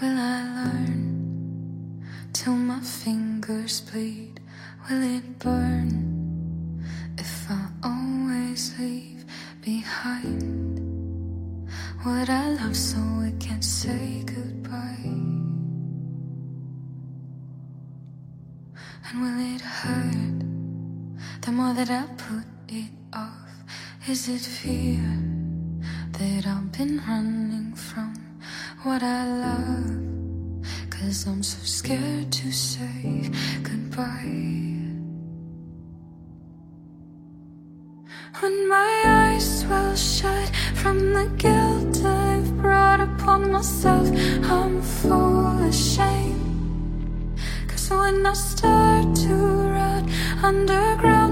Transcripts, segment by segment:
Will I learn till my fingers bleed? Will it burn if I always leave behind what I love so we can't say goodbye? And will it hurt the more that I put it off? Is it fear that I've been running from what I love? Cause I'm so scared to say goodbye. When my eyes swell shut from the guilt I've brought upon myself, I'm full of shame. Cause when I start to rot underground,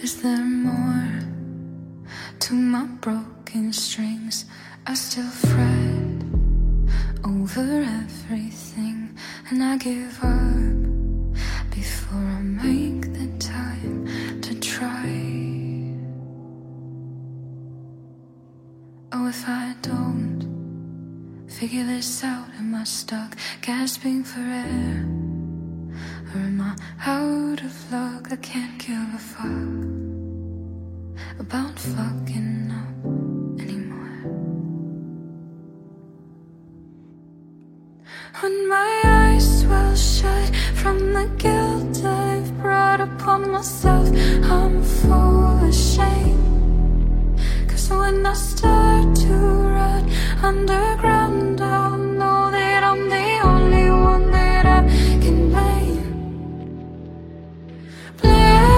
Is there more to my broken strings? I still fret over everything, and I give up before I make the time to try. Oh, if I don't figure this out, am I stuck gasping for air? Out of luck? I can't give a fuck about fucking up anymore. When my eyes swell shut from the guilt I've brought upon myself, I'm full of shame. Cause when I start to rot underground, Play